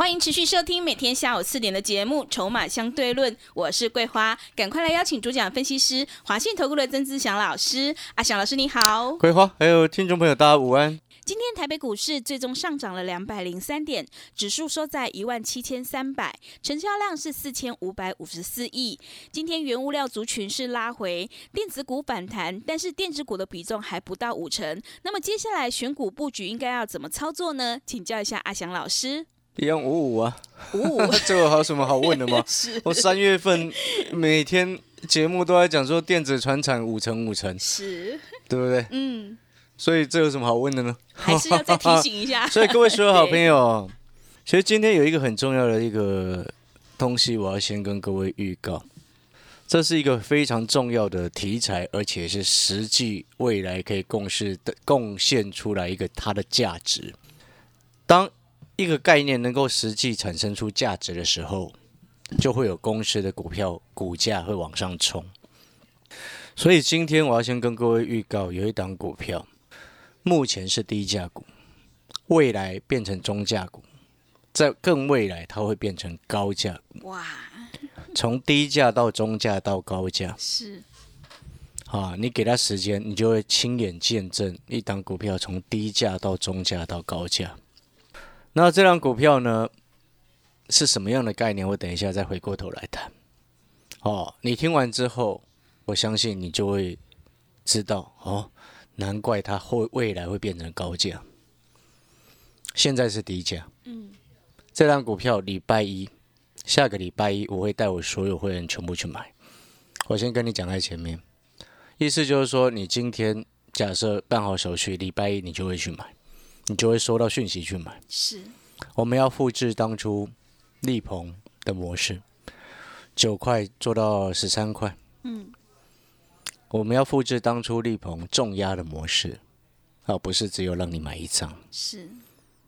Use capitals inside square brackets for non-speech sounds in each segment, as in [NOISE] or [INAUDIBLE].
欢迎持续收听每天下午四点的节目《筹码相对论》，我是桂花，赶快来邀请主讲分析师华信投顾的曾志祥老师。阿祥老师你好，桂花还有听众朋友大家午安。今天台北股市最终上涨了两百零三点，指数收在一万七千三百，成交量是四千五百五十四亿。今天原物料族群是拉回，电子股反弹，但是电子股的比重还不到五成。那么接下来选股布局应该要怎么操作呢？请教一下阿祥老师。一样五五啊，五五，[LAUGHS] 这个还有什么好问的吗？[LAUGHS] 是我三月份每天节目都在讲说电子船产五成五成，是，对不对？嗯，所以这有什么好问的呢？还是要再提醒一下。[LAUGHS] 所以各位所有好朋，友，其实今天有一个很重要的一个东西，我要先跟各位预告，这是一个非常重要的题材，而且是实际未来可以共事的贡献出来一个它的价值。当一个概念能够实际产生出价值的时候，就会有公司的股票股价会往上冲。所以今天我要先跟各位预告，有一档股票目前是低价股，未来变成中价股，在更未来它会变成高价股，哇，从低价到中价到高价是，啊！你给他时间，你就会亲眼见证一档股票从低价到中价到高价。那这张股票呢是什么样的概念？我等一下再回过头来谈。哦，你听完之后，我相信你就会知道哦，难怪它会未来会变成高价。现在是低价，嗯，这张股票礼拜一，下个礼拜一我会带我所有会员全部去买。我先跟你讲在前面，意思就是说，你今天假设办好手续，礼拜一你就会去买，你就会收到讯息去买。是，我们要复制当初力鹏的模式，九块做到十三块。嗯，我们要复制当初力鹏重压的模式，而不是只有让你买一张，是，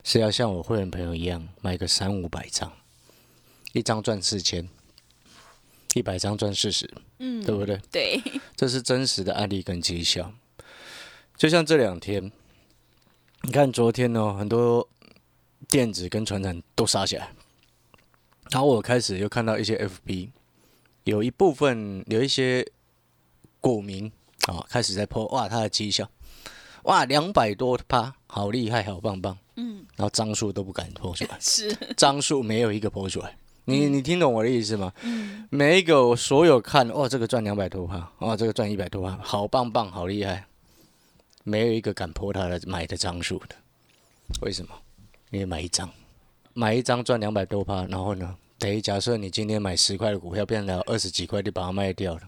是要像我会员朋友一样买个三五百张，一张赚四千，一百张赚四十，嗯，对不对？对，这是真实的案例跟绩效。就像这两天，你看昨天呢，很多电子跟船产都杀起来，然后我开始又看到一些 FB，有一部分有一些股民啊、开始在破哇他的绩效，哇两百多趴，好厉害，好棒棒，嗯，然后张数都不敢破出来，[LAUGHS] 是，张数没有一个破出来。你你听懂我的意思吗？嗯，每一个我所有看，哇，这个赚两百多趴，哇，这个赚一百多趴，好棒棒，好厉害，没有一个敢破他的买的张数的，为什么？因为买一张，买一张赚两百多趴，然后呢，等于假设你今天买十块的股票，变成二十几块，就把它卖掉了，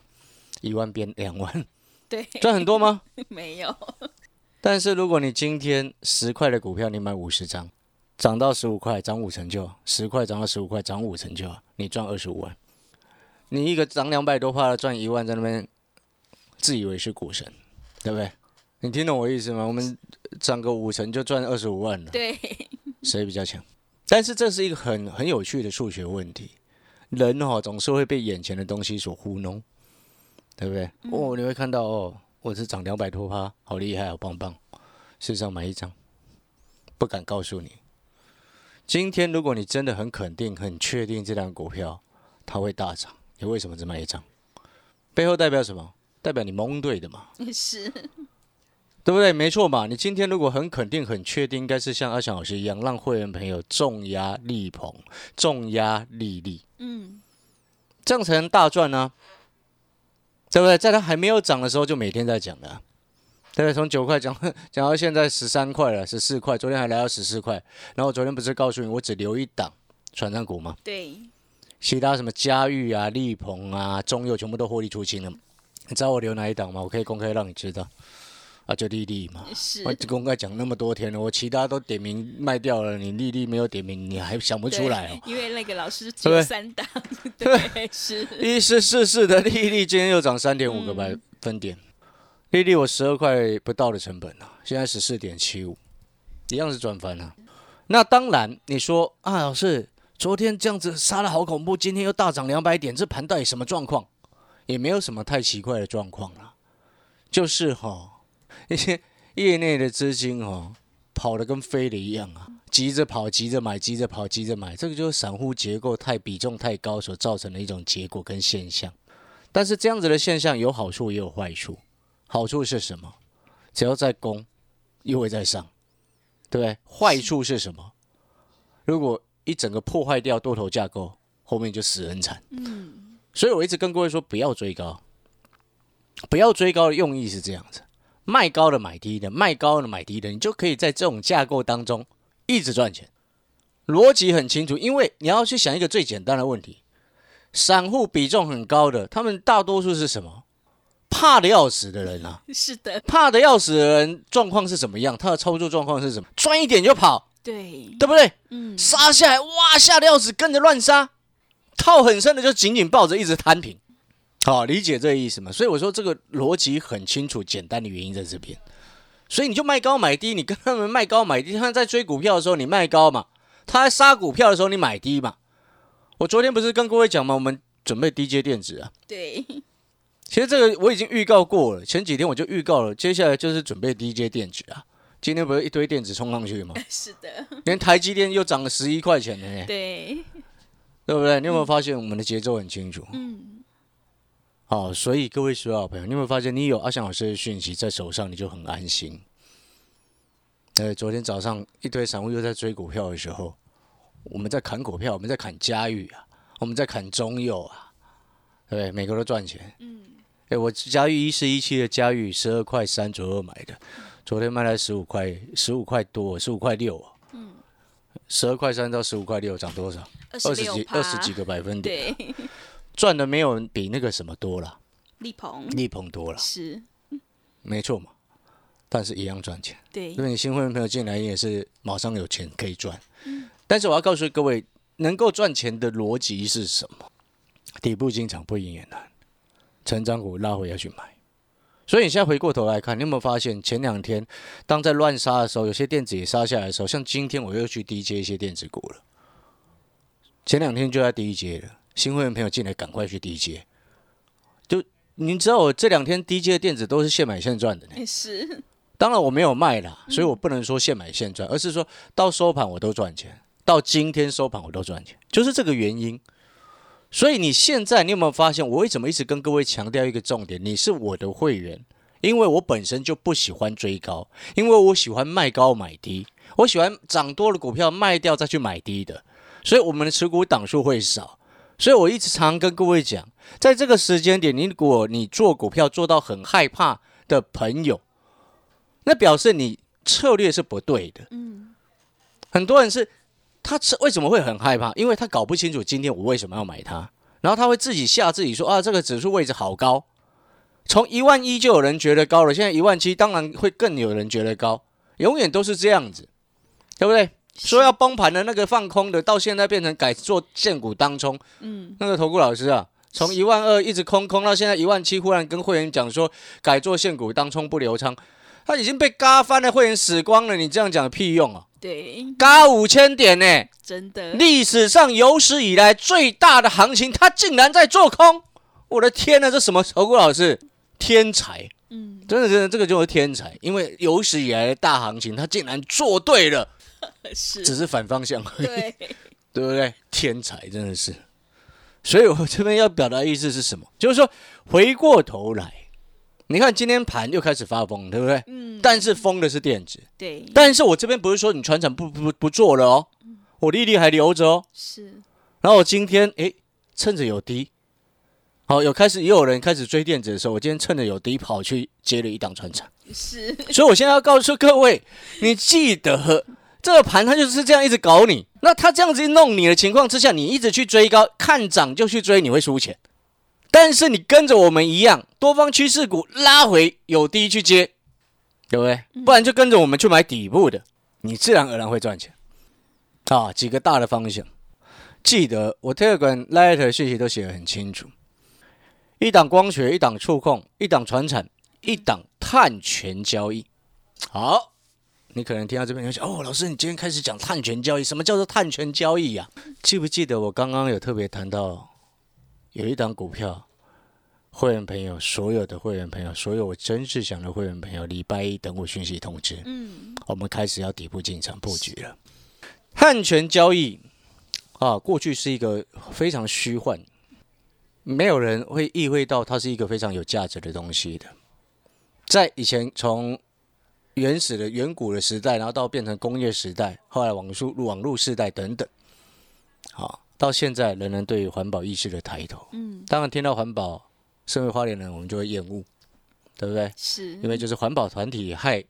一万变两万，[LAUGHS] 对，赚很多吗？[LAUGHS] 没有，但是如果你今天十块的股票，你买五十张，涨到十五块，涨五成就；十块涨到十五块，涨五成就，你赚二十五万。你一个涨两百多趴的赚一万，在那边自以为是股神，对不对？你听懂我意思吗？我们涨个五成就赚二十五万了，对，谁比较强？但是这是一个很很有趣的数学问题，人哦总是会被眼前的东西所糊弄，对不对？哦，你会看到哦，我是涨两百多趴，好厉害，好棒棒。事实上买一张，不敢告诉你。今天如果你真的很肯定、很确定这张股票它会大涨，你为什么只买一张？背后代表什么？代表你蒙对的嘛，[LAUGHS] 是，对不对？没错嘛。你今天如果很肯定、很确定，应该是像阿翔老师一样，让会员朋友重压力鹏、重压利利，嗯，这样才能大赚呢、对不对？在它还没有涨的时候，就每天在讲的啊、对不对？从九块讲 [LAUGHS] 讲到现在十三块了，十四块，昨天还来到十四块。然后我昨天不是告诉你，我只留一档船长股吗？对，其他什么嘉裕啊、力鹏啊、中佑全部都获利出清了。你知道我留哪一档吗？我可以公开让你知道。啊，就丽丽嘛。是我公开讲那么多天了，我其他都点名卖掉了，你丽丽没有点名，你还想不出来哦？因为那个老师只对不对有三档，[LAUGHS] 对，是一四四四的丽丽今天又涨三点五个百嗯分点，丽丽我十二块不到的成本啊，现在十四点七五，一样是赚翻了、那当然，你说啊，老师，昨天这样子杀的好恐怖，今天又大涨两百点，这盘到底什么状况？也没有什么太奇怪的状况啦，就是哈、一些业内的资金哦，跑得跟飞的一样啊，急着跑，急着买，急着跑，急着买，这个就是散户结构太比重太高所造成的一种结果跟现象。但是这样子的现象有好处也有坏处，好处是什么？只要在攻，又会在上，对不对？坏处是什么？如果一整个破坏掉多头架构，后面就死人惨。嗯所以我一直跟各位说，不要追高，不要追高的用意是这样子：卖高的买低的，卖高的买低的，你就可以在这种架构当中一直赚钱。逻辑很清楚，因为你要去想一个最简单的问题：散户比重很高的，他们大多数是什么？怕的要死的人啊！是的，怕的要死的人状况是怎么样？他的操作状况是什么？赚一点就跑，对，对不对？嗯，杀下来，哇，吓得要死，跟着乱杀，套很深的就紧紧抱着，一直摊平。好、理解这个意思吗？所以我说这个逻辑很清楚，简单的原因在这边。所以你就卖高买低，你跟他们卖高买低，他们在追股票的时候你卖高嘛，他在杀股票的时候你买低嘛。我昨天不是跟各位讲吗？我们准备低阶电子啊。对，其实这个我已经预告过了，前几天我就预告了，接下来就是准备低阶电子啊。今天不是一堆电子冲上去吗？[LAUGHS] 是的，连台积电又涨了十一块钱呢。对，对不对？你有没有发现我们的节奏很清楚？嗯，好、所以各位所有好朋友，你有没有发现你有阿翔老师的讯息在手上，你就很安心？呃，昨天早上一堆散户又在追股票的时候，我们在砍股票，我们在砍嘉裕啊，我们在砍中佑啊，对不对？每个都赚钱。嗯，哎，我嘉裕一四一七的嘉裕十二块三左右买的，昨天卖了十五块，十五块多，十五块六啊。嗯，十二块三到十五块六，涨多少？二二十几二十几个百分点，对，[LAUGHS] 赚的没有比那个什么多了，力鹏力鹏多了，是，没错嘛。但是一样赚钱，对因，为你新会员朋友进来，你也是马上有钱可以赚。但是我要告诉各位，能够赚钱的逻辑是什么？底部进场不赢也难，成长股拉回要去买。所以你现在回过头来看，你有没有发现前两天当在乱杀的时候，有些电子也杀下来的时候，像今天我又去低接一些电子股了。前两天就在低接了，新会员朋友进来赶快去低接。就您知道我这两天低接的电子都是现买现赚的呢。是，当然我没有卖啦，所以我不能说现买现赚，而是说到收盘我都赚钱，到今天收盘我都赚钱，就是这个原因。所以你现在你有没有发现，我为什么一直跟各位强调一个重点？你是我的会员，因为我本身就不喜欢追高，因为我喜欢卖高买低，我喜欢涨多的股票卖掉再去买低的，所以我们的持股档数会少。所以我一直常跟各位讲，在这个时间点，你如果你做股票做到很害怕的朋友，那表示你策略是不对的。嗯，很多人是他是为什么会很害怕？因为他搞不清楚今天我为什么要买它，然后他会自己吓自己说啊，这个指数位置好高，从一万一就有人觉得高了，现在一万七，当然会更有人觉得高，永远都是这样子，对不对？说要崩盘的那个放空的，到现在变成改做现股当冲，嗯，那个投顾老师啊，从一万二一直空空到现在一万七，忽然跟会员讲说改做现股当冲不留仓，他已经被嘎翻了，会员死光了，你这样讲有屁用啊！对，嘎五千点呢、真的，历史上有史以来最大的行情，他竟然在做空！我的天呐，这什么投顾老师？天才，嗯，真的真的，这个就是天才，因为有史以来的大行情，他竟然做对了，[LAUGHS] 是，只是反方向而已。对，[LAUGHS] 对不对？天才真的是。所以我这边要表达的意思是什么？就是说，回过头来，你看今天盘又开始发疯，对不对？嗯，但是疯的是电子，对，但是我这边不是说你船厂不不不做了哦，我利率还留着哦。是，然后我今天诶，趁着有低，好有开始也有人开始追电子的时候，我今天趁着有低跑去接了一档船厂。是，所以我现在要告诉各位，你记得这个盘它就是这样一直搞你。那它这样子一弄你的情况之下，你一直去追高，看涨就去追，你会输钱。但是你跟着我们一样，多方趋势股拉回有低去接，对不对？不然就跟着我们去买底部的，你自然而然会赚钱。啊，几个大的方向，记得我 Telegram、Light 信息都写得很清楚。一档光学，一档触控，一档传产，一档碳权交易。好，你可能听到这边就想，哦，老师，你今天开始讲碳权交易，什么叫做碳权交易呀？记不记得我刚刚有特别谈到，有一档股票，会员朋友，所有的会员朋友，所有我真是想的会员朋友，礼拜一等我讯息通知，嗯，我们开始要底部进场布局了。碳权交易啊，过去是一个非常虚幻。没有人会意会到它是一个非常有价值的东西的。在以前，从原始的远古的时代，然后到变成工业时代，后来网速网络时代等等，好，到现在人人对环保意识的抬头。嗯，当然听到环保，身为花莲人，我们就会厌恶，对不对？是，因为就是环保团体害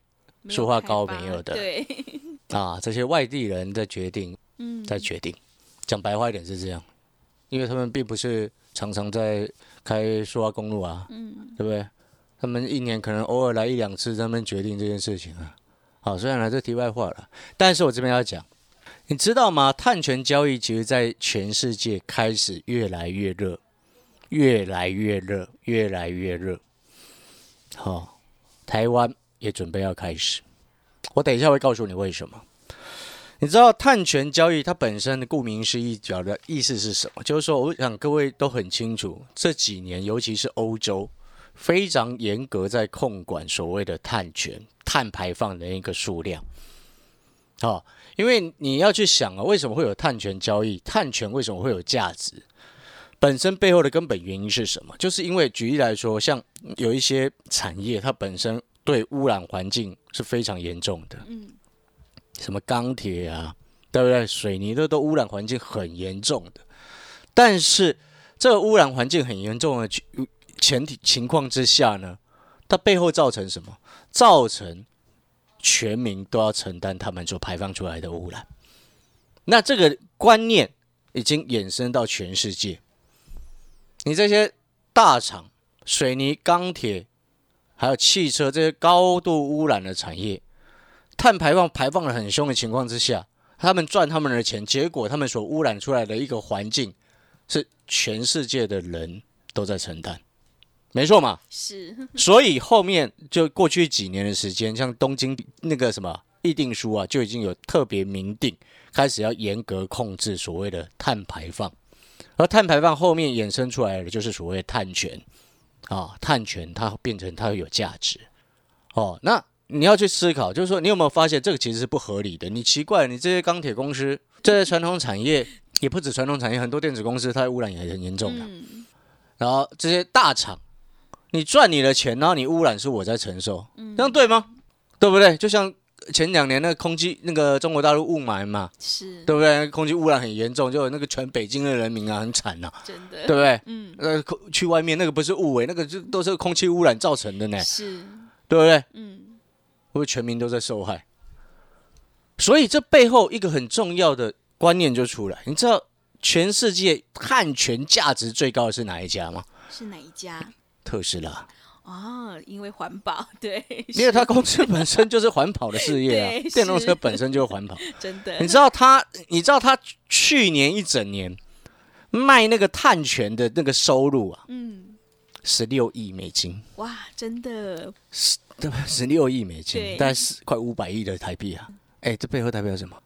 说话高没有的，对，啊，这些外地人在决定，[LAUGHS] 嗯，在决定，讲白话一点是这样，因为他们并不是。常常在开说话公路啊，嗯，对不对？他们一年可能偶尔来一两次，他们决定这件事情啊。好，虽然来这题外话了，但是我这边要讲，你知道吗？碳权交易其实在全世界开始越来越热，越来越热，越来越热。好，台湾也准备要开始，我等一下会告诉你为什么。你知道碳权交易它本身的顾名思义表的意思是什么？就是说，我想各位都很清楚，这几年尤其是欧洲非常严格在控管所谓的碳权、碳排放的一个数量。好，因为你要去想啊，为什么会有碳权交易？碳权为什么会有价值？本身背后的根本原因是什么？就是因为举例来说，像有一些产业，它本身对污染环境是非常严重的。嗯。什么钢铁啊，对不对？水泥的都污染环境很严重的，但是这个污染环境很严重的前提情况之下呢，它背后造成什么？造成全民都要承担他们所排放出来的污染。那这个观念已经衍生到全世界。你这些大厂、水泥、钢铁，还有汽车这些高度污染的产业。碳排放排放的很凶的情况之下，他们赚他们的钱，结果他们所污染出来的一个环境，是全世界的人都在承担，没错嘛？是。[LAUGHS] 所以后面就过去几年的时间，像东京那个什么议定书啊，就已经有特别明定，开始要严格控制所谓的碳排放，而碳排放后面衍生出来的就是所谓碳权啊，碳权它变成它有价值哦，那。你要去思考，就是说，你有没有发现这个其实是不合理的？你奇怪，你这些钢铁公司、这些传统产业，也不止传统产业，很多电子公司它的污染也很严重的。然后这些大厂，你赚你的钱，然后你污染是我在承受，这样对吗？对不对？就像前两年那个空气，那个中国大陆雾霾嘛，是对不对？空气污染很严重，就那个全北京的人民啊，很惨呐，真的，对不对？嗯，呃，去外面那个不是雾霾，那个就都是空气污染造成的呢，是，对不对？嗯。会不会全民都在受害，所以这背后一个很重要的观念就出来。你知道全世界碳权价值最高的是哪一家吗？是哪一家？特斯拉。啊，因为环保，[LAUGHS] 对，因为他公司本身就是环保的事业啊，[LAUGHS] 电动车本身就是环保。真的，你知道他？你知道他去年一整年卖那个碳权的那个收入啊？嗯。十六亿美金，哇，真的，十对吧？十六亿美金，大概是快五百亿的台币啊！哎，这背后代表什么？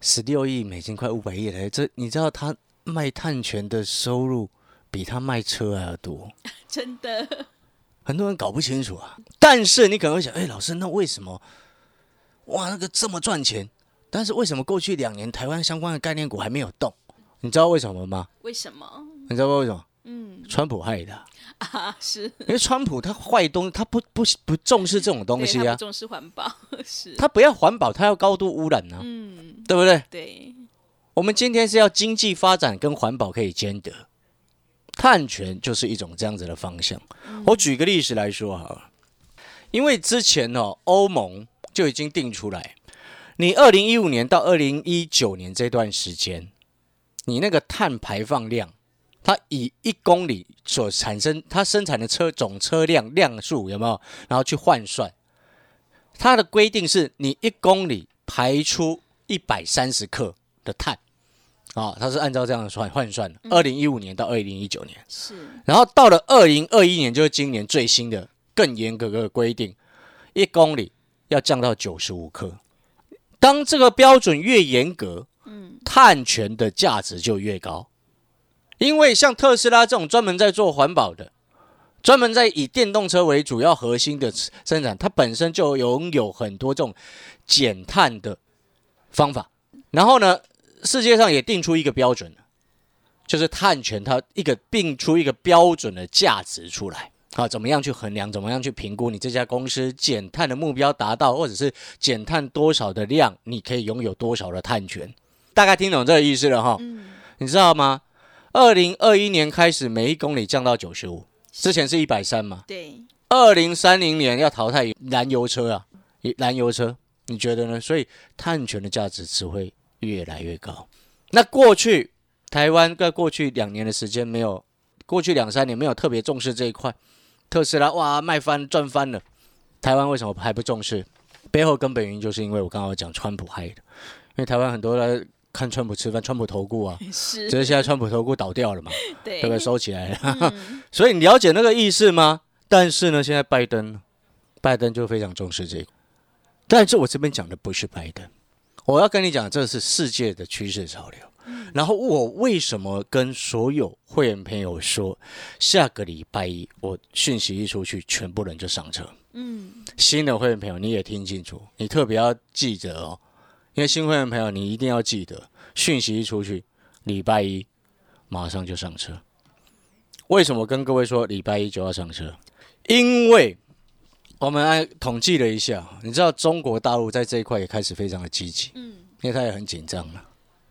十六亿美金，快五百亿的，这你知道他卖碳权的收入比他卖车还要多？[LAUGHS] 真的，很多人搞不清楚啊。但是你可能会想，哎，老师，那为什么？哇，那个这么赚钱，但是为什么过去两年台湾相关的概念股还没有动？你知道为什么吗？为什么？你知道为什么？嗯，川普害的啊，[LAUGHS] 是因为川普他坏东，他不不不重视这种东西啊，重视环保 [LAUGHS] 是，他不要环保，他要高度污染呢，嗯，对不对？对，我们今天是要经济发展跟环保可以兼得，碳权就是一种这样子的方向。我举个例子来说好了，因为之前呢，欧盟就已经定出来，你二零一五年到二零一九年这段时间，你那个碳排放量。它以一公里所产生它生产的车总车辆量数有没有？然后去换算，它的规定是你一公里排出一百三十克的碳，啊，它是按照这样的算换算的。二零一五年到二零一九年，是然后到了二零二一年，就是今年最新的更严格的规定，一公里要降到九十五克。当这个标准越严格，嗯，碳权的价值就越高。因为像特斯拉这种专门在做环保的，专门在以电动车为主要核心的生产，它本身就拥有很多这种减碳的方法。然后呢，世界上也定出一个标准，就是碳权它一个定出一个标准的价值出来。啊，怎么样去衡量？怎么样去评估你这家公司减碳的目标达到，或者是减碳多少的量，你可以拥有多少的碳权？大概听懂这个意思了哈。嗯，你知道吗？二零二一年开始，每一公里降到九十五，之前是一百三嘛。对，二零三零年要淘汰燃油车啊，燃油车，你觉得呢？所以碳权的价值只会越来越高。那过去台湾在过去两年的时间没有，过去两三年没有特别重视这一块，特斯拉哇卖翻赚翻了，台湾为什么还不重视？背后根本原因就是因为我刚刚讲川普害的，因为台湾很多人看川普吃饭，川普投顾啊，[LAUGHS] 是，只是现在川普投顾倒掉了嘛，[LAUGHS] 对对不对？收起来了。嗯 [LAUGHS] 所以你了解那个意思吗？但是呢，现在拜登，拜登就非常重视这个。但是我这边讲的不是拜登，我要跟你讲，这是世界的趋势潮流。然后我为什么跟所有会员朋友说，下个礼拜一我讯息一出去，全部人就上车。嗯，新的会员朋友你也听清楚，你特别要记得哦，因为新会员朋友你一定要记得，讯息一出去，礼拜一马上就上车。为什么跟各位说礼拜一就要上车？因为我们按统计了一下，你知道中国大陆在这一块也开始非常的积极，嗯，因为他也很紧张嘛。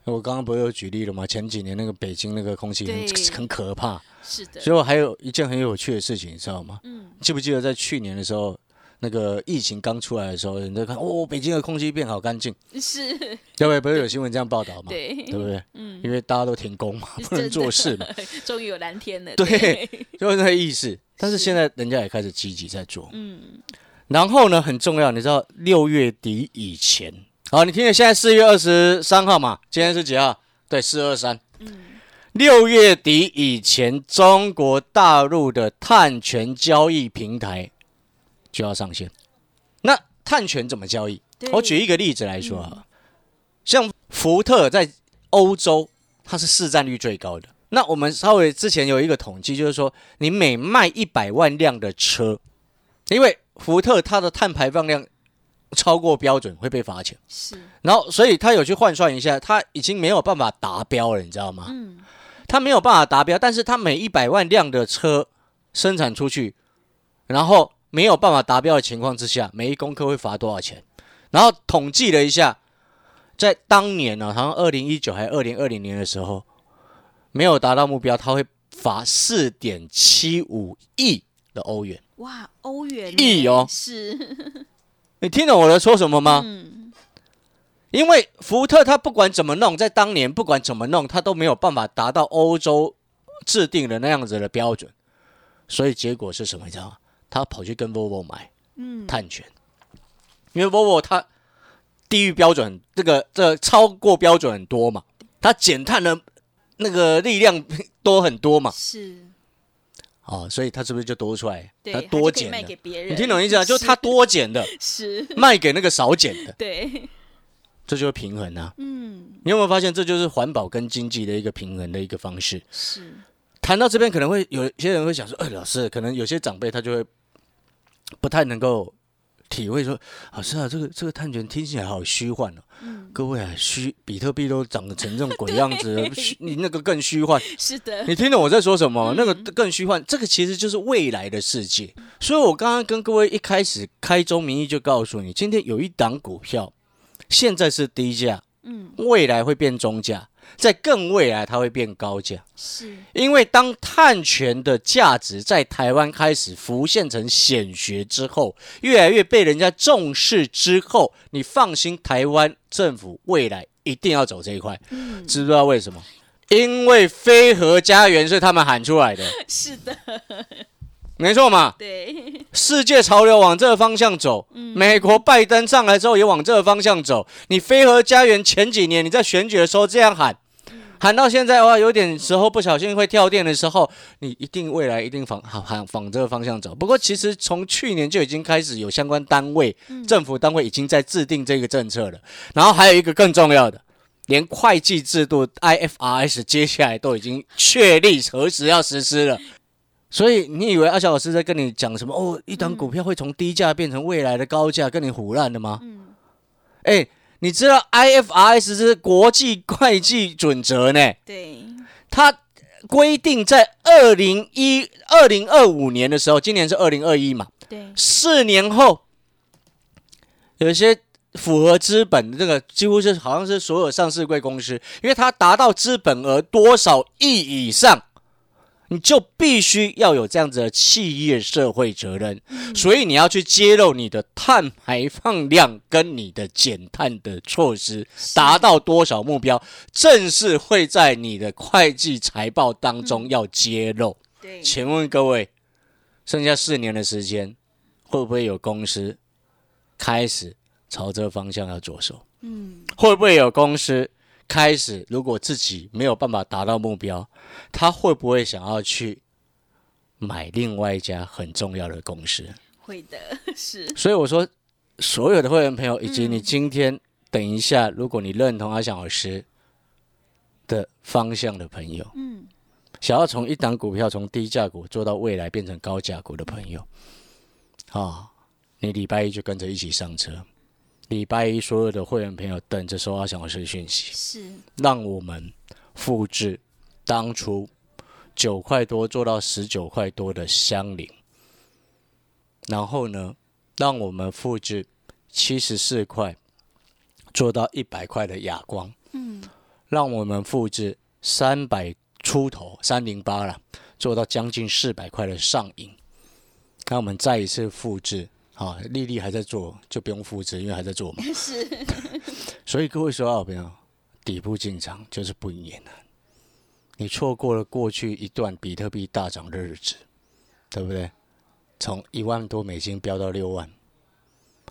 我刚刚不是有举例了吗？前几年那个北京那个空气很很可怕，是的，所以我还有一件很有趣的事情，你知道吗？嗯，记不记得在去年的时候，那个疫情刚出来的时候，人家看哦，北京的空气变好干净，是，对不对？不是有新闻这样报道嘛？对，对不对？嗯，因为大家都停工嘛，不能做事嘛，，[LAUGHS] 终于有蓝天了，对，[LAUGHS] 就是那个意思。但是现在人家也开始积极在做，嗯，然后呢，很重要，你知道六月底以前，好，你听听，现在四月二十三号嘛，今天是几号？对，四二三。嗯，六月底以前，中国大陆的碳权交易平台就要上线。那碳权怎么交易？我举一个例子来说啊，像福特在欧洲，它是市占率最高的。那我们稍微之前有一个统计，就是说，你每卖一百万辆的车，因为福特它的碳排放量超过标准会被罚钱，是，然后所以他有去换算一下，他已经没有办法达标了，你知道吗？嗯，他没有办法达标，但是他每一百万辆的车生产出去，然后没有办法达标的情况之下，每一公克会罚多少钱？然后统计了一下，在当年呢、好像二零一九还是二零二零年的时候，没有达到目标，他会罚四点七五亿的欧元。哇，欧元亿哦是，[LAUGHS] 你听懂我在说什么吗？嗯，因为福特他不管怎么弄，在当年不管怎么弄，他都没有办法达到欧洲制定的那样子的标准，所以结果是什么？你知道吗？他跑去跟 Volvo 买嗯，碳权，因为 Volvo 它地域标准这个这个超过标准很多嘛，它减碳的那个力量多很多嘛，是，哦，所以他是不是就多出来？对，它它就可以多减的，你听懂意思啊？就是他多减的。是，卖给那个少减的，对，这就是平衡啊。嗯，你有没有发现，这就是环保跟经济的一个平衡的一个方式？是，谈到这边，可能会有些人会想说：“哎，老师，可能有些长辈他就会不太能够体会说，老师啊，这个这个碳权听起来好虚幻哦。嗯，各位啊，虚比特币都长得成这种 [LAUGHS] 鬼样子了，虚你那个更虚幻。是的，你听懂我在说什么？那个更虚幻，这个其实就是未来的世界。所以我刚刚跟各位一开始开宗明义就告诉你，今天有一档股票，现在是低价，嗯，未来会变中价，在更未来它会变高价。是，因为当碳权的价值在台湾开始浮现成显学之后，越来越被人家重视之后，你放心，台湾政府未来一定要走这一块。嗯，知不知道为什么？因为非核家园是他们喊出来的，[LAUGHS] 是的，没错嘛。对，[LAUGHS] 世界潮流往这个方向走，美国拜登上来之后也往这个方向走。你飞鹤家园前几年你在选举的时候这样喊，喊到现在哇，有点时候不小心会跳电的时候，你一定未来一定仿仿仿这个方向走。不过其实从去年就已经开始有相关单位、政府单位已经在制定这个政策了。然后还有一个更重要的，连会计制度 IFRS 接下来都已经确立何时要实施了。所以你以为阿小老师在跟你讲什么？哦，一档股票会从低价变成未来的高价，跟你胡乱的吗？嗯，哎，你知道 IFRS 是国际会计准则呢？对，它规定在二零一二零二五年的时候，今年是二零二一嘛？对，四年后有一些符合资本的这个，几乎是好像是所有上市贵公司，因为它达到资本额多少亿以上。你就必须要有这样子的企业社会责任，所以你要去揭露你的碳排放量跟你的减碳的措施达到多少目标，正是会在你的会计财报当中要揭露。对，请问各位，剩下四年的时间，会不会有公司开始朝这个方向要着手？嗯，会不会有公司？开始，如果自己没有办法达到目标，他会不会想要去买另外一家很重要的公司？会的，[LAUGHS] 是。所以我说，所有的会员朋友，以及你今天等一下，如果你认同阿翔老师的方向的朋友，嗯，想要从一档股票从低价股做到未来变成高价股的朋友，啊，你礼拜一就跟着一起上车。礼拜一，所有的会员朋友等着收阿翔老师的讯息，是。让我们复制当初九块多做到十九块多的香菱，然后呢，让我们复制七十四块做到一百块的哑光，嗯，让我们复制三百出头三零八了，做到将近四百块的上影，那我们再一次复制。啊，丽丽还在做，就不用复制，因为还在做嘛。[LAUGHS] 是。所以各位说好朋友，底部进场就是不赢也难。你错过了过去一段比特币大涨的日子，对不对？从一万多美金飙到六万，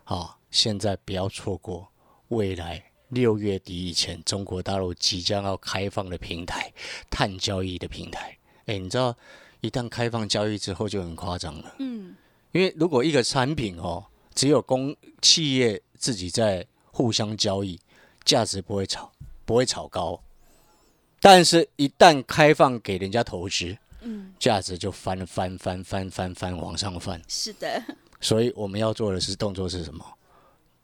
好，现在不要错过未来六月底以前中国大陆即将要开放的平台——碳交易的平台。哎，你知道，一旦开放交易之后就很夸张了。嗯。因为如果一个产品哦，只有公企业自己在互相交易，价值不会炒，不会炒高。但是，一旦开放给人家投资，嗯，价值就翻翻翻翻翻翻往上翻。是的。所以我们要做的是动作是什么？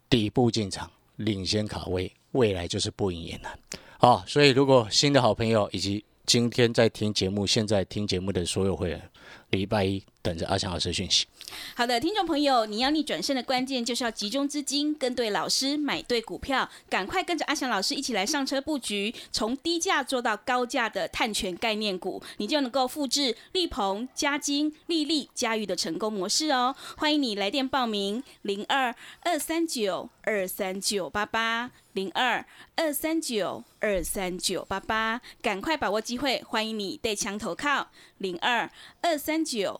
底部进场，领先卡位，未来就是不赢也难。好，所以如果新的好朋友以及今天在听节目、现在听节目的所有会员，礼拜一等着阿强老师讯息。好的，听众朋友，你要逆转胜的关键就是要集中资金，跟对老师，买对股票，赶快跟着阿翔老师一起来上车布局，从低价做到高价的碳权概念股，你就能够复制力鹏、嘉金、丽丽、嘉裕的成功模式哦。欢迎你来电报名：零二二三九二三九八八零二二三九二三九八八，赶快把握机会，欢迎你带枪投靠零二二三九。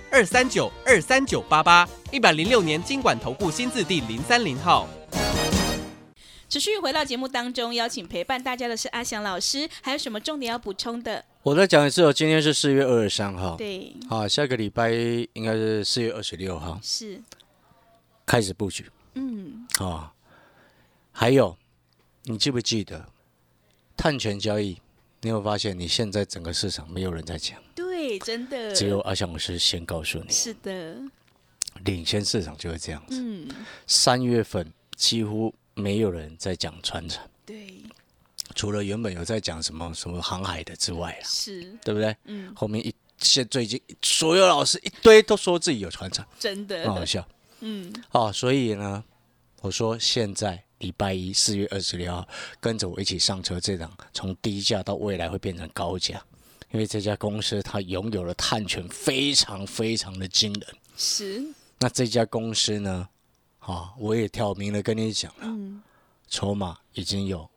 二三九二三九八八一百零六年经管投顾新字第零三零号。持续回到节目当中，邀请陪伴大家的是阿翔老师，还有什么重点要补充的？我再讲一次哦，今天是四月二十三号，对，好，下个礼拜应该是四月二十六号，是开始布局，嗯，啊，还有，你记不记得碳权交易？你有发现，你现在整个市场没有人在讲。对，真的。只有阿翔老师先告诉你。是的。领先市场就是这样子。嗯。三月份几乎没有人在讲传承。对。除了原本有在讲什么什么航海的之外是。对不对？嗯。后面一现最近所有老师一堆都说自己有传承。真的。很好笑。嗯，哦，所以呢，我说现在礼拜一四月二十六号，跟着我一起上车，这档从低价到未来会变成高价，因为这家公司它拥有的碳权非常非常的惊人。是，那这家公司呢，啊，我也挑明了跟你讲了，嗯，筹码已经有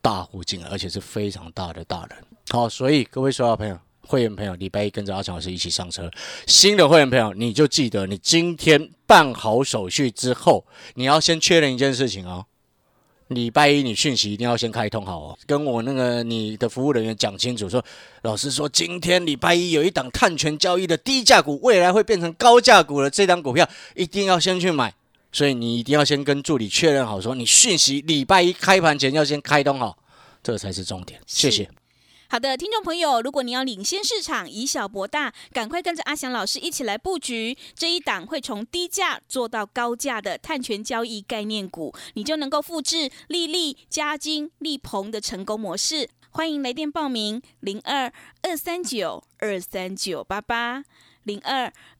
大户进来，而且是非常大的大人。好，所以各位所有朋友。会员朋友，礼拜一跟着阿强老师一起上车。新的会员朋友，你就记得，你今天办好手续之后，你要先确认一件事情哦。礼拜一你讯息一定要先开通好哦，跟我那个你的服务人员讲清楚，说老师说今天礼拜一有一档碳权交易的低价股，未来会变成高价股的这档股票，一定要先去买。所以你一定要先跟助理确认好，说你讯息礼拜一开盘前要先开通好，这才是重点。谢谢。好的，听众朋友，如果你要领先市场，以小博大，赶快跟着阿翔老师一起来布局这一档会从低价做到高价的碳权交易概念股，你就能够复制利利、嘉金、利鹏的成功模式。欢迎来电报名：零二二三九二三九八八零二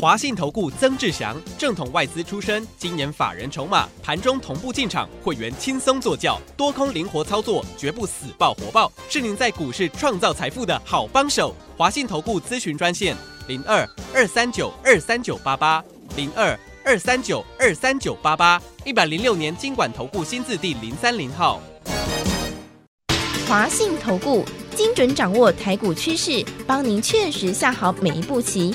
华信投顾曾志祥，正统外资出身，今年法人筹码，盘中同步进场，会员轻松做教，多空灵活操作，绝不死爆活爆，是您在股市创造财富的好帮手。华信投顾咨询专线零二二三九二三九八八零二二三九二三九八八，一百零六年经管投顾新字第零三零号。华信投顾精准掌握台股趋势，帮您确实下好每一步棋。